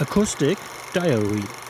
Acoustic Diary